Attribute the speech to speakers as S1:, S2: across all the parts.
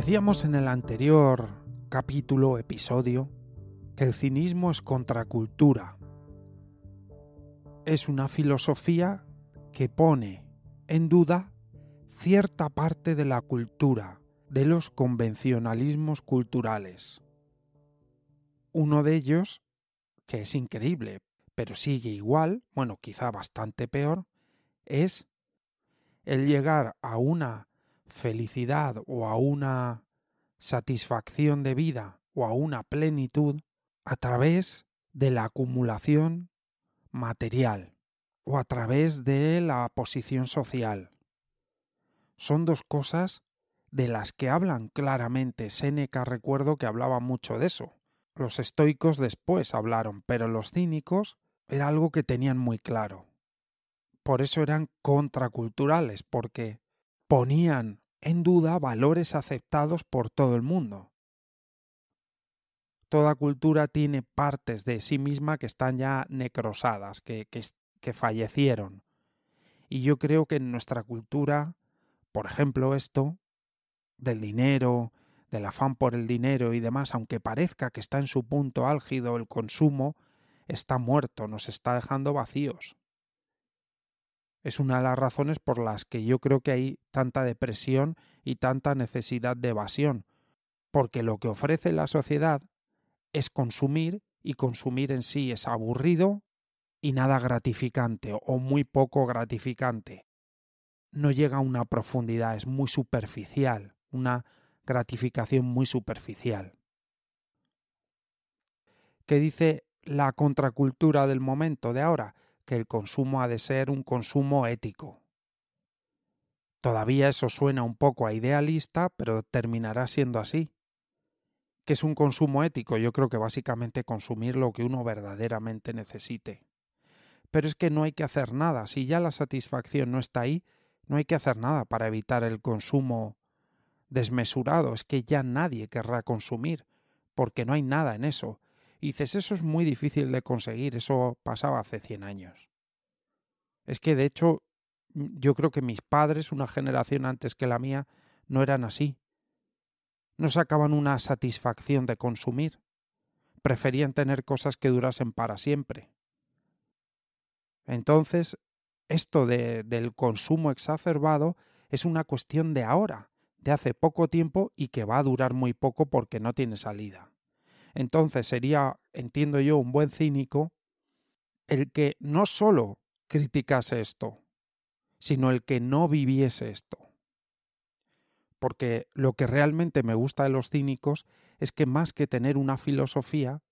S1: Decíamos en el anterior capítulo, episodio, que el cinismo es contracultura. Es una filosofía que pone en duda cierta parte de la cultura, de los convencionalismos culturales. Uno de ellos, que es increíble, pero sigue igual, bueno, quizá bastante peor, es el llegar a una felicidad o a una satisfacción de vida o a una plenitud a través de la acumulación material o a través de la posición social. Son dos cosas de las que hablan claramente. Séneca recuerdo que hablaba mucho de eso. Los estoicos después hablaron, pero los cínicos era algo que tenían muy claro. Por eso eran contraculturales, porque ponían en duda valores aceptados por todo el mundo. Toda cultura tiene partes de sí misma que están ya necrosadas, que, que, fallecieron. Y yo creo que en nuestra cultura, por ejemplo, esto del dinero, del afán por el dinero y demás, aunque parezca que está en su punto álgido el consumo, está muerto, nos está dejando vacíos es una de las razones por las que yo creo que hay tanta depresión y tanta necesidad de evasión, porque lo que ofrece la sociedad es consumir y consumir en sí es aburrido y nada gratificante o muy poco gratificante. No llega a una profundidad, es muy superficial, una gratificación muy superficial. ¿Qué dice la contracultura del momento de ahora? Que el consumo ha de ser un consumo ético. Todavía eso suena un poco a idealista, pero terminará siendo así. ¿Qué es un consumo ético? Yo creo que básicamente consumir lo que uno verdaderamente necesite. Pero es que no hay que hacer nada. Si ya la satisfacción no está ahí, no hay que hacer nada para evitar el consumo desmesurado. Es que ya nadie querrá consumir, porque no hay nada en eso. Y dices, eso es muy difícil de conseguir, eso pasaba hace 100 años. Es que de hecho, mm, yo creo que mis padres, una generación antes que la mía, no eran así. No sacaban una satisfacción de consumir. Preferían tener cosas que durasen para siempre. Entonces, esto de, del consumo exacerbado es una cuestión de ahora, de hace poco tiempo y que va a durar muy poco porque no tiene salida. Entonces sería, entiendo yo, un buen cínico el que no solo criticase esto, sino el que no viviese esto. Porque lo que realmente me gusta de los cínicos es que más que tener una filosofía,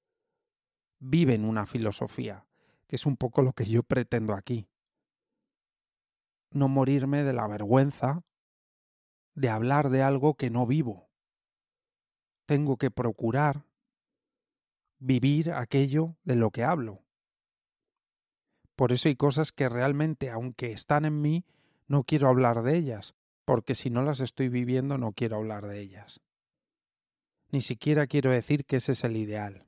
S1: viven una filosofía, que es un poco lo que yo pretendo aquí. No morirme de la vergüenza de hablar de algo que no vivo. Tengo que procurar vivir aquello de lo que hablo. Por eso hay cosas que realmente, aunque están en mí, no quiero hablar de ellas, porque si no las estoy viviendo no quiero hablar de ellas. Ni siquiera quiero decir que ese es el ideal.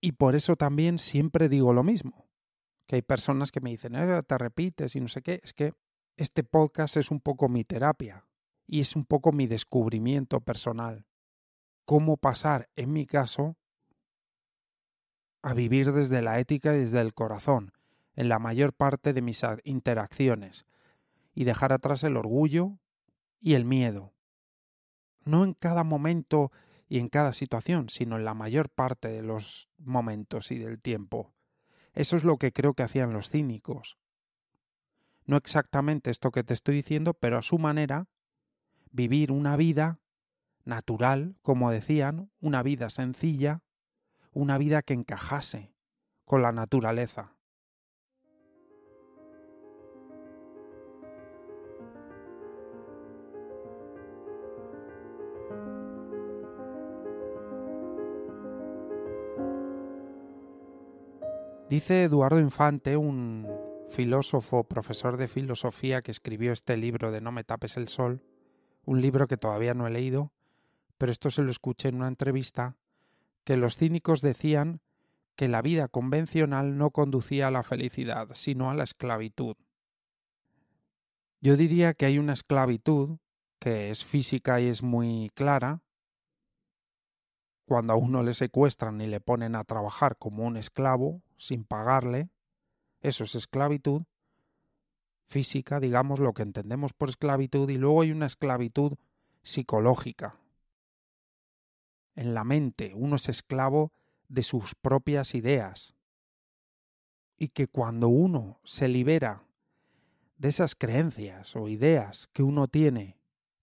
S1: Y por eso también siempre digo lo mismo, que hay personas que me dicen, eh, te repites y no sé qué, es que este podcast es un poco mi terapia y es un poco mi descubrimiento personal cómo pasar, en mi caso, a vivir desde la ética y desde el corazón, en la mayor parte de mis interacciones, y dejar atrás el orgullo y el miedo. No en cada momento y en cada situación, sino en la mayor parte de los momentos y del tiempo. Eso es lo que creo que hacían los cínicos. No exactamente esto que te estoy diciendo, pero a su manera vivir una vida natural, como decían, una vida sencilla, una vida que encajase con la naturaleza. Dice Eduardo Infante, un filósofo, profesor de filosofía que escribió este libro de No me tapes el sol, un libro que todavía no he leído, pero esto se lo escuché en una entrevista, que los cínicos decían que la vida convencional no conducía a la felicidad, sino a la esclavitud. Yo diría que hay una esclavitud que es física y es muy clara. Cuando a uno le secuestran y le ponen a trabajar como un esclavo, sin pagarle, eso es esclavitud física, digamos, lo que entendemos por esclavitud, y luego hay una esclavitud psicológica. En la mente uno es esclavo de sus propias ideas. Y que cuando uno se libera de esas creencias o ideas que uno tiene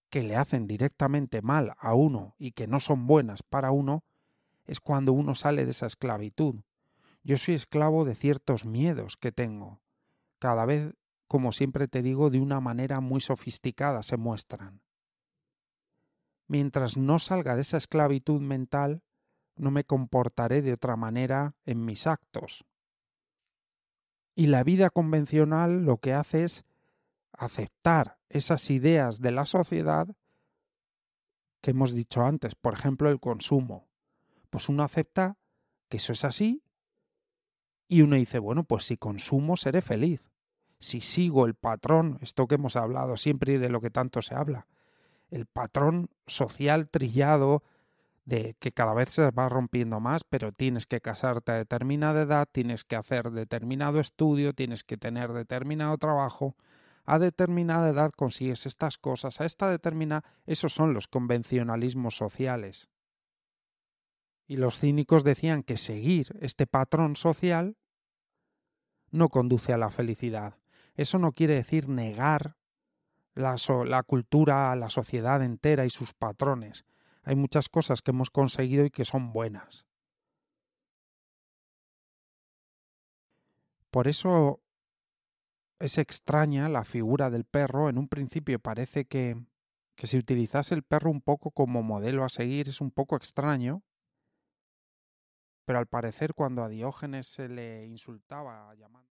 S1: que le hacen directamente mal a uno y que no son buenas para uno, es cuando uno sale de esa esclavitud. Yo soy esclavo de ciertos miedos que tengo. Cada vez, como siempre te digo, de una manera muy sofisticada se muestran. Mientras no salga de esa esclavitud mental, no me comportaré de otra manera en mis actos. Y la vida convencional lo que hace es aceptar esas ideas de la sociedad que hemos dicho antes, por ejemplo, el consumo. Pues uno acepta que eso es así y uno dice, bueno, pues si consumo seré feliz. Si sigo el patrón, esto que hemos hablado siempre y de lo que tanto se habla, el patrón social trillado de que cada vez se va rompiendo más, pero tienes que casarte a determinada edad, tienes que hacer determinado estudio, tienes que tener determinado trabajo, a determinada edad consigues estas cosas, a esta determinada, esos son los convencionalismos sociales. Y los cínicos decían que seguir este patrón social no conduce a la felicidad. Eso no quiere decir negar la, la cultura, la sociedad entera y sus patrones. Hay muchas cosas que hemos conseguido y que son buenas. Por eso es extraña la figura del perro. En un principio parece que, que si utilizase el perro un poco como modelo a seguir es un poco extraño, pero al parecer cuando a Diógenes se le insultaba llamando...